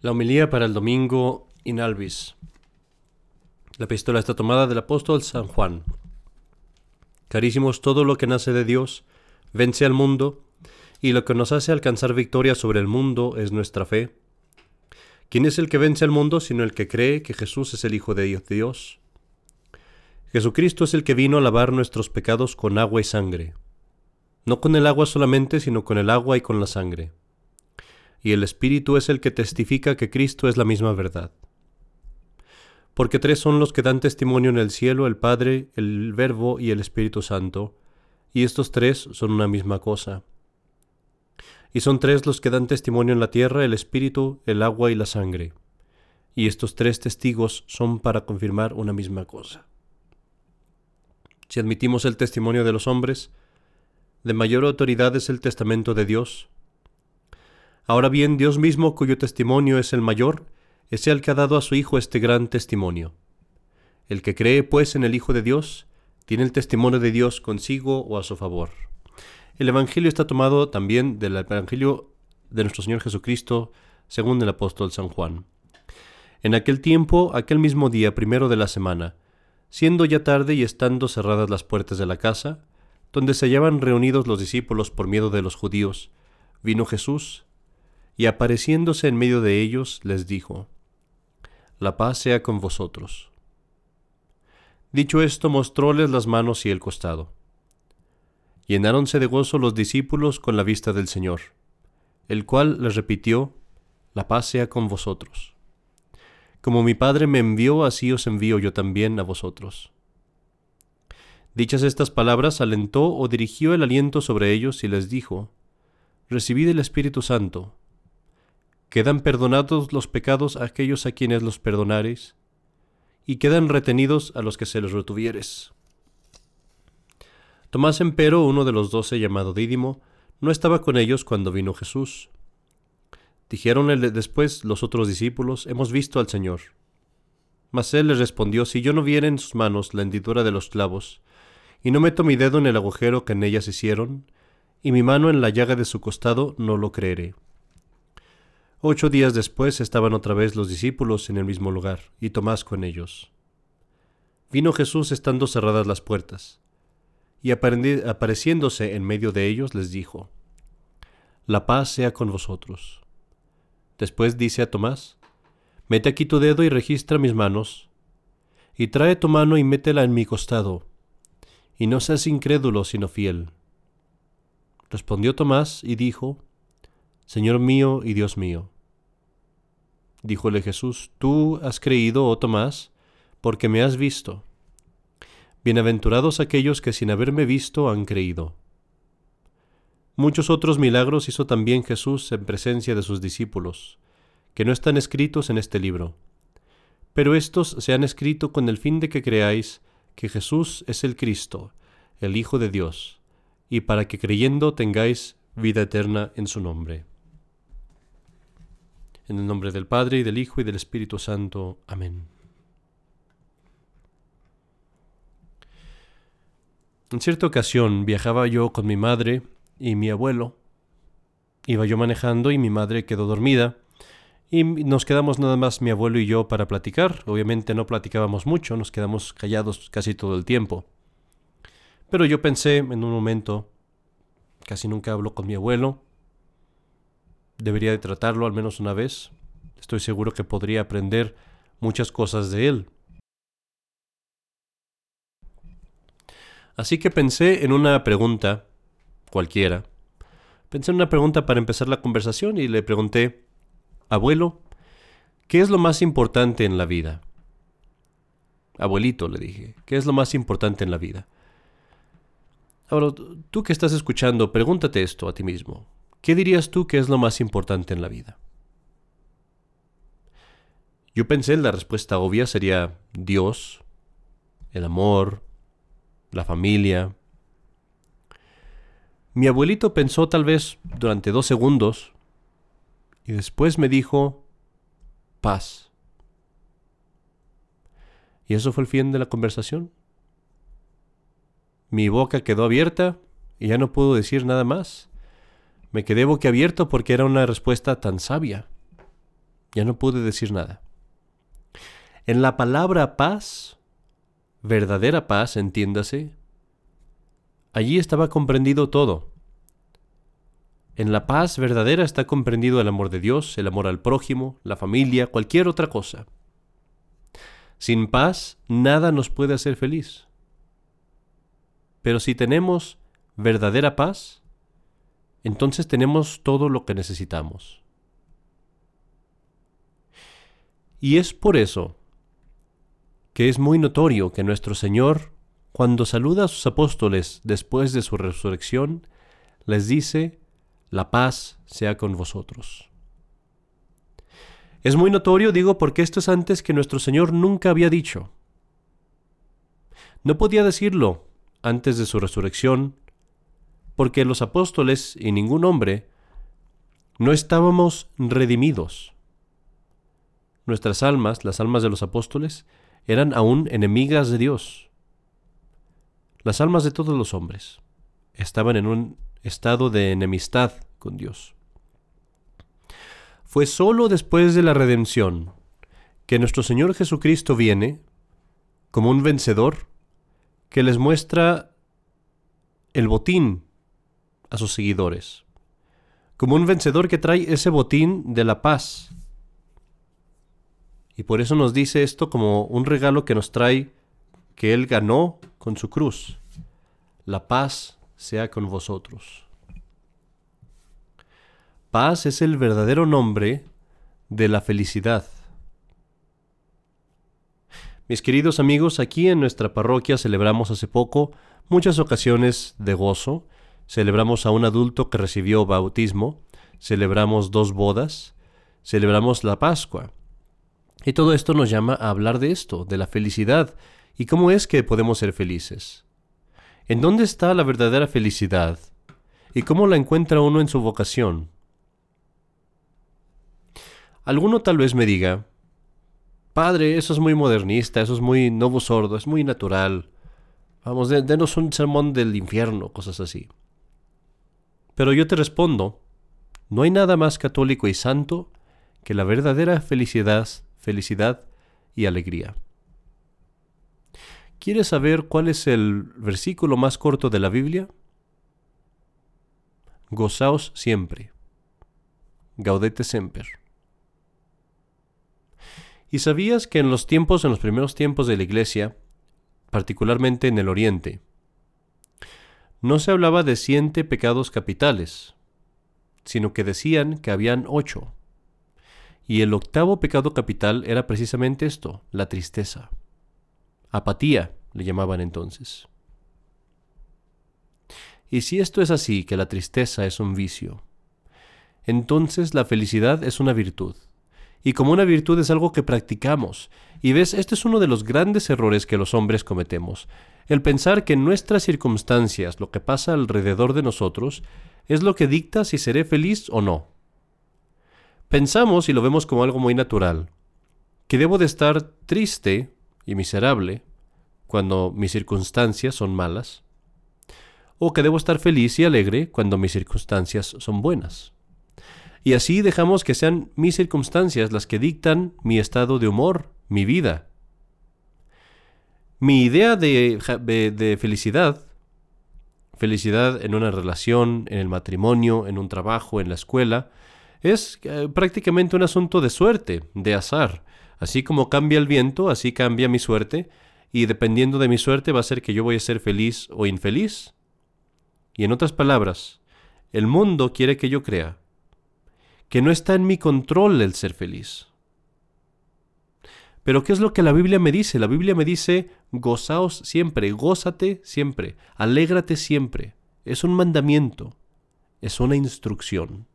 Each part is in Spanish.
La homilía para el domingo in albis. La epístola está tomada del apóstol San Juan. Carísimos, todo lo que nace de Dios vence al mundo, y lo que nos hace alcanzar victoria sobre el mundo es nuestra fe. ¿Quién es el que vence al mundo sino el que cree que Jesús es el Hijo de Dios? Jesucristo es el que vino a lavar nuestros pecados con agua y sangre. No con el agua solamente, sino con el agua y con la sangre y el Espíritu es el que testifica que Cristo es la misma verdad. Porque tres son los que dan testimonio en el cielo, el Padre, el Verbo y el Espíritu Santo, y estos tres son una misma cosa. Y son tres los que dan testimonio en la tierra, el Espíritu, el agua y la sangre. Y estos tres testigos son para confirmar una misma cosa. Si admitimos el testimonio de los hombres, de mayor autoridad es el testamento de Dios, Ahora bien, Dios mismo, cuyo testimonio es el mayor, es el que ha dado a su Hijo este gran testimonio. El que cree, pues, en el Hijo de Dios, tiene el testimonio de Dios consigo o a su favor. El Evangelio está tomado también del Evangelio de nuestro Señor Jesucristo, según el apóstol San Juan. En aquel tiempo, aquel mismo día primero de la semana, siendo ya tarde y estando cerradas las puertas de la casa, donde se hallaban reunidos los discípulos por miedo de los judíos, vino Jesús, y apareciéndose en medio de ellos les dijo, La paz sea con vosotros. Dicho esto, mostróles las manos y el costado. Llenáronse de gozo los discípulos con la vista del Señor, el cual les repitió, La paz sea con vosotros. Como mi Padre me envió, así os envío yo también a vosotros. Dichas estas palabras, alentó o dirigió el aliento sobre ellos y les dijo, Recibid el Espíritu Santo, Quedan perdonados los pecados a aquellos a quienes los perdonares, y quedan retenidos a los que se les retuvieres. Tomás empero, uno de los doce llamado Dídimo, no estaba con ellos cuando vino Jesús. Dijeronle después los otros discípulos, hemos visto al Señor. Mas él les respondió, si yo no viera en sus manos la hendidura de los clavos, y no meto mi dedo en el agujero que en ellas hicieron, y mi mano en la llaga de su costado, no lo creeré. Ocho días después estaban otra vez los discípulos en el mismo lugar, y Tomás con ellos. Vino Jesús estando cerradas las puertas, y apareciéndose en medio de ellos les dijo, La paz sea con vosotros. Después dice a Tomás, Mete aquí tu dedo y registra mis manos, y trae tu mano y métela en mi costado, y no seas incrédulo sino fiel. Respondió Tomás y dijo, Señor mío y Dios mío. Díjole Jesús, Tú has creído, oh Tomás, porque me has visto. Bienaventurados aquellos que sin haberme visto han creído. Muchos otros milagros hizo también Jesús en presencia de sus discípulos, que no están escritos en este libro. Pero estos se han escrito con el fin de que creáis que Jesús es el Cristo, el Hijo de Dios, y para que creyendo tengáis vida eterna en su nombre. En el nombre del Padre, y del Hijo, y del Espíritu Santo. Amén. En cierta ocasión viajaba yo con mi madre y mi abuelo. Iba yo manejando y mi madre quedó dormida. Y nos quedamos nada más mi abuelo y yo para platicar. Obviamente no platicábamos mucho, nos quedamos callados casi todo el tiempo. Pero yo pensé en un momento, casi nunca hablo con mi abuelo, debería de tratarlo al menos una vez. Estoy seguro que podría aprender muchas cosas de él. Así que pensé en una pregunta, cualquiera. Pensé en una pregunta para empezar la conversación y le pregunté, Abuelo, ¿qué es lo más importante en la vida? Abuelito, le dije, ¿qué es lo más importante en la vida? Ahora, tú que estás escuchando, pregúntate esto a ti mismo. ¿Qué dirías tú que es lo más importante en la vida? Yo pensé la respuesta obvia sería Dios, el amor, la familia. Mi abuelito pensó tal vez durante dos segundos y después me dijo paz. Y eso fue el fin de la conversación. Mi boca quedó abierta y ya no puedo decir nada más. Me quedé boquiabierto porque era una respuesta tan sabia. Ya no pude decir nada. En la palabra paz, verdadera paz, entiéndase, allí estaba comprendido todo. En la paz verdadera está comprendido el amor de Dios, el amor al prójimo, la familia, cualquier otra cosa. Sin paz, nada nos puede hacer feliz. Pero si tenemos verdadera paz, entonces tenemos todo lo que necesitamos. Y es por eso que es muy notorio que nuestro Señor, cuando saluda a sus apóstoles después de su resurrección, les dice, la paz sea con vosotros. Es muy notorio, digo, porque esto es antes que nuestro Señor nunca había dicho. No podía decirlo antes de su resurrección, porque los apóstoles y ningún hombre no estábamos redimidos. Nuestras almas, las almas de los apóstoles, eran aún enemigas de Dios. Las almas de todos los hombres estaban en un estado de enemistad con Dios. Fue sólo después de la redención que nuestro Señor Jesucristo viene como un vencedor que les muestra el botín a sus seguidores, como un vencedor que trae ese botín de la paz. Y por eso nos dice esto como un regalo que nos trae que Él ganó con su cruz. La paz sea con vosotros. Paz es el verdadero nombre de la felicidad. Mis queridos amigos, aquí en nuestra parroquia celebramos hace poco muchas ocasiones de gozo. Celebramos a un adulto que recibió bautismo, celebramos dos bodas, celebramos la Pascua. Y todo esto nos llama a hablar de esto, de la felicidad, y cómo es que podemos ser felices. ¿En dónde está la verdadera felicidad? ¿Y cómo la encuentra uno en su vocación? Alguno tal vez me diga, Padre, eso es muy modernista, eso es muy nuevo sordo, es muy natural. Vamos, denos un sermón del infierno, cosas así. Pero yo te respondo, no hay nada más católico y santo que la verdadera felicidad, felicidad y alegría. ¿Quieres saber cuál es el versículo más corto de la Biblia? Gozaos siempre. Gaudete semper. ¿Y sabías que en los tiempos, en los primeros tiempos de la Iglesia, particularmente en el Oriente, no se hablaba de siete pecados capitales, sino que decían que habían ocho. Y el octavo pecado capital era precisamente esto, la tristeza. Apatía le llamaban entonces. Y si esto es así, que la tristeza es un vicio, entonces la felicidad es una virtud y como una virtud es algo que practicamos. Y ves, este es uno de los grandes errores que los hombres cometemos, el pensar que en nuestras circunstancias, lo que pasa alrededor de nosotros, es lo que dicta si seré feliz o no. Pensamos, y lo vemos como algo muy natural, que debo de estar triste y miserable cuando mis circunstancias son malas, o que debo estar feliz y alegre cuando mis circunstancias son buenas y así dejamos que sean mis circunstancias las que dictan mi estado de humor, mi vida. Mi idea de, felicidad, felicidad en una relación, en el matrimonio, en un trabajo, en la escuela, es eh, prácticamente un asunto de suerte, de azar. Así como cambia el viento, así cambia mi suerte, y dependiendo de mi suerte va a ser que yo voy a ser feliz o infeliz. Y en otras palabras, el mundo quiere que yo crea que no está en mi control el ser feliz. Pero ¿qué es lo que la Biblia me dice? La Biblia me dice, gozaos siempre, gózate siempre, alégrate siempre. Es un mandamiento, es una instrucción.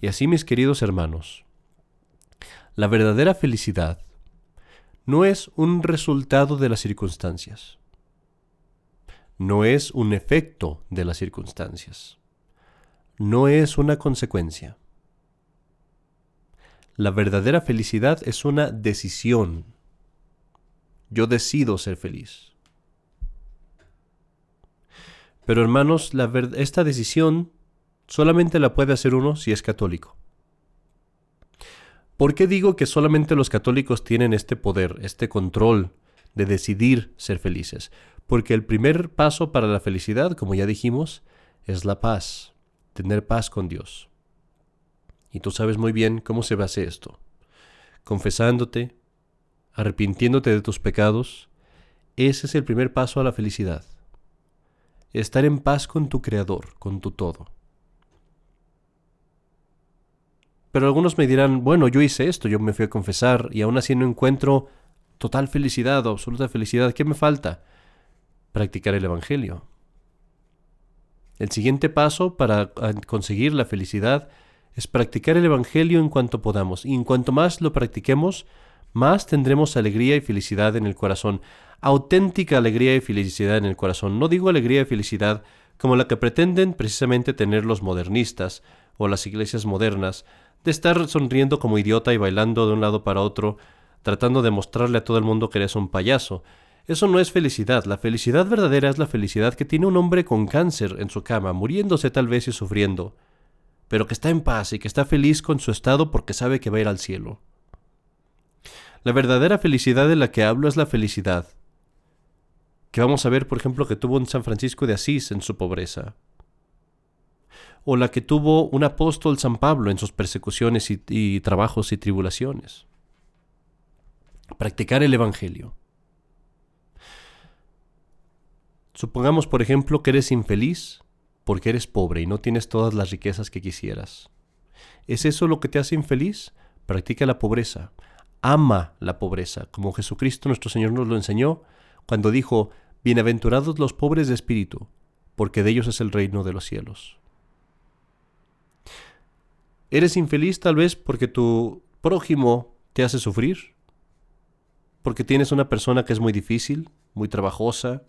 Y así, mis queridos hermanos, la verdadera felicidad no es un resultado de las circunstancias, no es un efecto de las circunstancias no es una consecuencia. La verdadera felicidad es una decisión. Yo decido ser feliz. Pero hermanos, esta decisión solamente la puede hacer uno si es católico. ¿Por qué digo que solamente los católicos tienen este poder, este control de decidir ser felices? Porque el primer paso para la felicidad, como ya dijimos, es la paz, tener paz con Dios. Y tú sabes muy bien cómo se hacer esto. Confesándote, arrepintiéndote de tus pecados, ese es el primer paso a la felicidad. Estar en paz con tu Creador, con tu todo. Pero algunos me dirán, bueno, yo hice esto, yo me fui a confesar y aún así no encuentro total felicidad o absoluta felicidad. ¿Qué me falta? Practicar el Evangelio. El siguiente paso para conseguir la felicidad es practicar el Evangelio en cuanto podamos. Y en cuanto más lo practiquemos, más tendremos alegría y felicidad en el corazón. Auténtica alegría y felicidad en el corazón. No digo alegría y felicidad como la que pretenden precisamente tener los modernistas o las iglesias modernas, de estar sonriendo como idiota y bailando de un lado para otro, tratando de mostrarle a todo el mundo que eres un payaso. Eso no es felicidad. La felicidad verdadera es la felicidad que tiene un hombre con cáncer en su cama, muriéndose tal vez y sufriendo, pero que está en paz y que está feliz con su estado porque sabe que va a ir al cielo. La verdadera felicidad de la que hablo es la felicidad que vamos a ver, por ejemplo, que tuvo un San Francisco de Asís en su pobreza o la que tuvo un apóstol San Pablo en sus persecuciones y, trabajos y tribulaciones. Practicar el Evangelio. Supongamos, por ejemplo, que eres infeliz porque eres pobre y no tienes todas las riquezas que quisieras. ¿Es eso lo que te hace infeliz? Practica la pobreza. Ama la pobreza, como Jesucristo nuestro Señor nos lo enseñó cuando dijo, Bienaventurados los pobres de espíritu, porque de ellos es el reino de los cielos. ¿Eres infeliz tal vez porque tu prójimo te hace sufrir? ¿Porque tienes una persona que es muy difícil, muy trabajosa,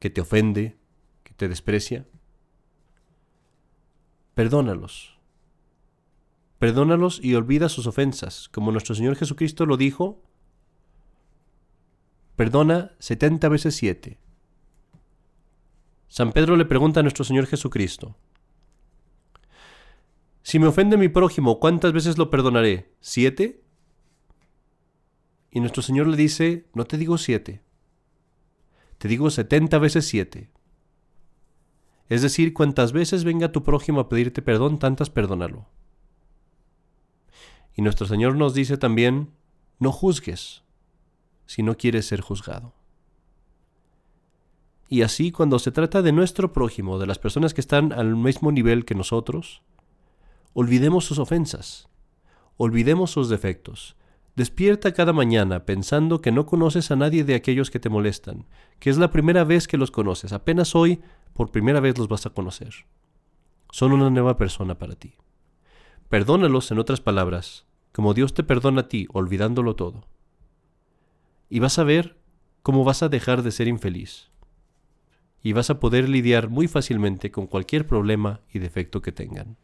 que te ofende, que te desprecia? Perdónalos. Perdónalos y olvida sus ofensas, como nuestro Señor Jesucristo lo dijo. Perdona setenta veces siete. San Pedro le pregunta a nuestro Señor Jesucristo, si me ofende mi prójimo, ¿cuántas veces lo perdonaré? ¿Siete? Y nuestro Señor le dice, no te digo siete, te digo setenta veces siete. Es decir, cuantas veces venga tu prójimo a pedirte perdón, tantas perdónalo. Y nuestro Señor nos dice también, no juzgues si no quieres ser juzgado. Y así cuando se trata de nuestro prójimo, de las personas que están al mismo nivel que nosotros, Olvidemos sus ofensas, olvidemos sus defectos. Despierta cada mañana pensando que no conoces a nadie de aquellos que te molestan, que es la primera vez que los conoces, apenas hoy por primera vez los vas a conocer. Son una nueva persona para ti. Perdónalos, en otras palabras, como Dios te perdona a ti, olvidándolo todo. Y vas a ver cómo vas a dejar de ser infeliz. Y vas a poder lidiar muy fácilmente con cualquier problema y defecto que tengan.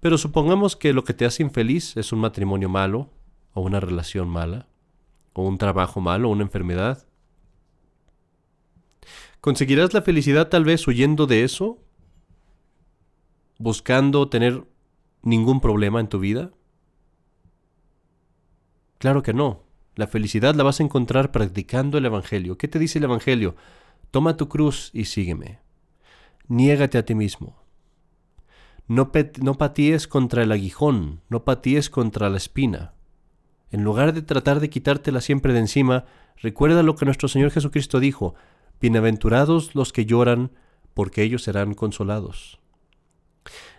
Pero supongamos que lo que te hace infeliz es un matrimonio malo, o una relación mala, o un trabajo malo, o una enfermedad. ¿Conseguirás la felicidad tal vez huyendo de eso? ¿Buscando tener ningún problema en tu vida? Claro que no. La felicidad la vas a encontrar practicando el Evangelio. ¿Qué te dice el Evangelio? Toma tu cruz y sígueme. Niégate a ti mismo. No, patíes contra el aguijón, no patíes contra la espina. En lugar de tratar de quitártela siempre de encima, recuerda lo que nuestro Señor Jesucristo dijo, Bienaventurados los que lloran, porque ellos serán consolados.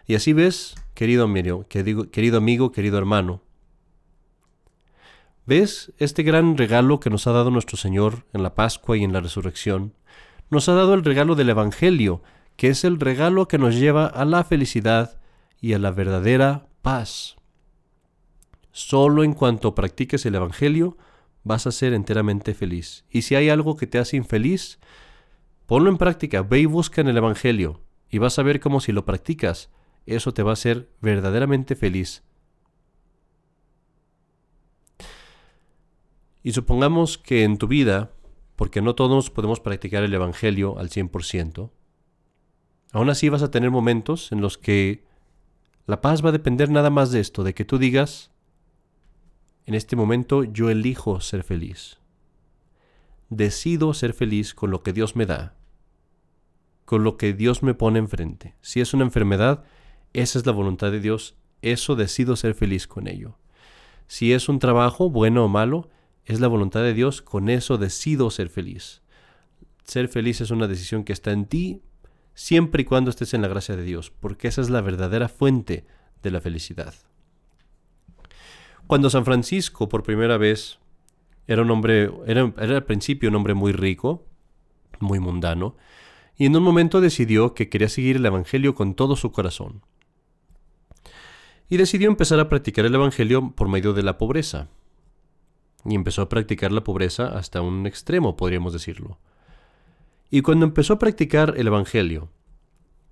Y así ves, querido amigo, querido amigo, querido hermano, ¿Ves este gran regalo que nos ha dado nuestro Señor en la Pascua y en la Resurrección? Nos ha dado el regalo del Evangelio, que es el regalo que nos lleva a la felicidad y a la verdadera paz. Solo en cuanto practiques el Evangelio vas a ser enteramente feliz. Y si hay algo que te hace infeliz, ponlo en práctica, ve y busca en el Evangelio y vas a ver cómo si lo practicas, eso te va a hacer verdaderamente feliz. Y supongamos que en tu vida, porque no todos podemos practicar el Evangelio al 100%, Aún así vas a tener momentos en los que La paz va a depender nada más de esto, de que tú digas, en este momento yo elijo ser feliz. Decido ser feliz con lo que Dios me da, con lo que Dios me pone enfrente. Si es una enfermedad, esa es la voluntad de Dios, eso decido ser feliz con ello. Si es un trabajo, bueno o malo, es la voluntad de Dios, con eso decido ser feliz. Ser feliz es una decisión que está en ti siempre y cuando estés en la gracia de Dios, porque esa es la verdadera fuente de la felicidad. Cuando San Francisco por primera vez era un hombre, era, era al principio un hombre muy rico, muy mundano, y en un momento decidió que quería seguir el Evangelio con todo su corazón. Y decidió empezar a practicar el Evangelio por medio de la pobreza. Y empezó a practicar la pobreza hasta un extremo, podríamos decirlo. Y cuando empezó a practicar el Evangelio,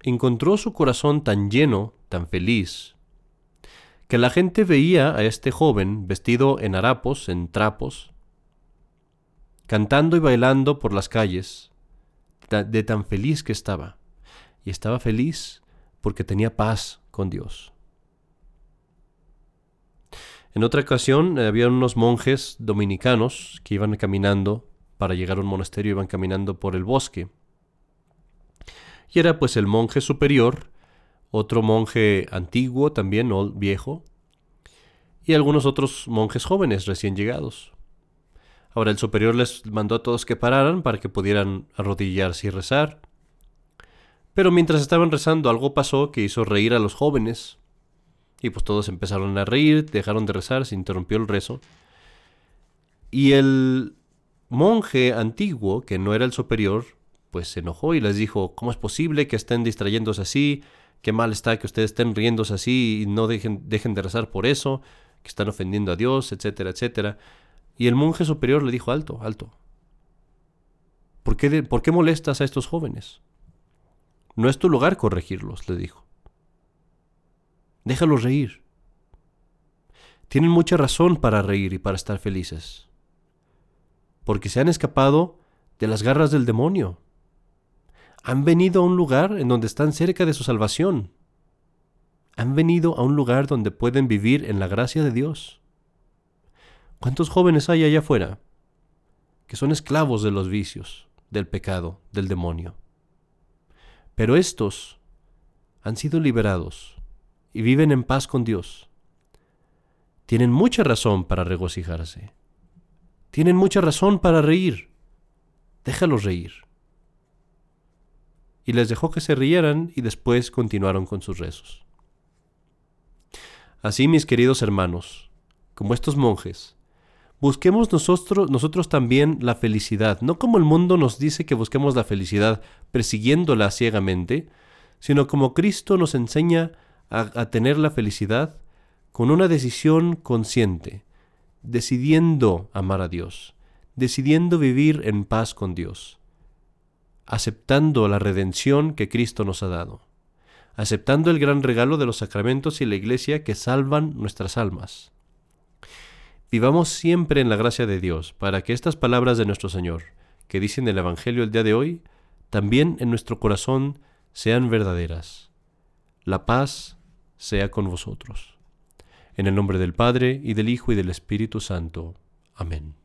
encontró su corazón tan lleno, tan feliz, que la gente veía a este joven vestido en harapos, en trapos, cantando y bailando por las calles, de tan feliz que estaba. Y estaba feliz porque tenía paz con Dios. En otra ocasión eh, había unos monjes dominicanos que iban caminando para llegar a un monasterio, iban caminando por el bosque. Y era pues el monje superior, otro monje antiguo también, viejo, y algunos otros monjes jóvenes recién llegados. Ahora el superior les mandó a todos que pararan para que pudieran arrodillarse y rezar. Pero mientras estaban rezando algo pasó que hizo reír a los jóvenes. Y pues todos empezaron a reír, dejaron de rezar, se interrumpió el rezo. Y el monje antiguo, que no era el superior, pues se enojó y les dijo, ¿cómo es posible que estén distrayéndose así? Qué mal está que ustedes estén riéndose así y no dejen, dejen de rezar por eso, que están ofendiendo a Dios, etcétera, etcétera. Y el monje superior le dijo, alto, alto. ¿Por qué, ¿Por qué molestas a estos jóvenes? No es tu lugar corregirlos, le dijo. Déjalos reír. Tienen mucha razón para reír y para estar felices. Porque se han escapado de las garras del demonio. Han venido a un lugar en donde están cerca de su salvación. Han venido a un lugar donde pueden vivir en la gracia de Dios. ¿Cuántos jóvenes hay allá afuera que son esclavos de los vicios, del pecado, del demonio? Pero estos han sido liberados y viven en paz con Dios. Tienen mucha razón para regocijarse. Tienen mucha razón para reír. Déjalos reír. Y les dejó que se rieran y después continuaron con sus rezos. Así, mis queridos hermanos, como estos monjes, busquemos nosotros, nosotros también la felicidad, no como el mundo nos dice que busquemos la felicidad persiguiéndola ciegamente, sino como Cristo nos enseña a, a tener la felicidad con una decisión consciente, decidiendo amar a Dios, decidiendo vivir en paz con Dios, aceptando la redención que Cristo nos ha dado, aceptando el gran regalo de los sacramentos y la Iglesia que salvan nuestras almas Vivamos siempre en la gracia de Dios, para que estas palabras de nuestro Señor, que dicen el Evangelio el día de hoy, también en nuestro corazón sean verdaderas. La paz sea con vosotros. En el nombre del Padre, y del Hijo, y del Espíritu Santo. Amén.